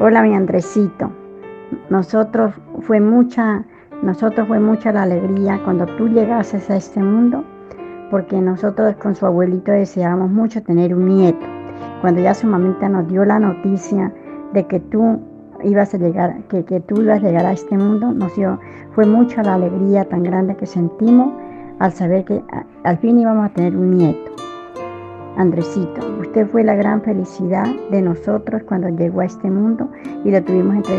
Hola, mi Andresito. Nosotros fue mucha, nosotros fue mucha la alegría cuando tú llegases a este mundo, porque nosotros con su abuelito deseábamos mucho tener un nieto. Cuando ya su mamita nos dio la noticia de que tú ibas a llegar, que, que tú ibas a llegar a este mundo, nos dio, fue mucha la alegría tan grande que sentimos al saber que al fin íbamos a tener un nieto. Andresito, usted fue la gran felicidad de nosotros cuando llegó a este mundo y lo tuvimos, entre,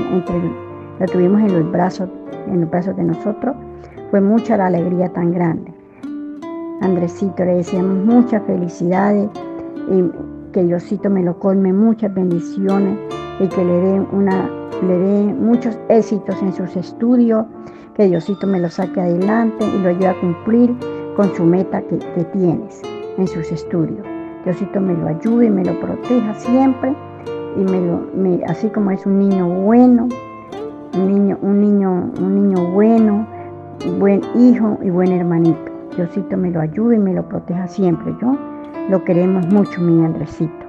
lo tuvimos en los brazos, en los brazos de nosotros. Fue mucha la alegría tan grande. Andresito, le deseamos muchas felicidades y que Diosito me lo colme muchas bendiciones y que le dé una le dé muchos éxitos en sus estudios, que Diosito me lo saque adelante y lo ayude a cumplir con su meta que, que tienes en sus estudios. Diosito me lo ayude y me lo proteja siempre y me lo, me, así como es un niño bueno, un niño, un niño, un niño bueno, buen hijo y buen hermanito. Diosito me lo ayude y me lo proteja siempre. Yo lo queremos mucho, mi Andresito.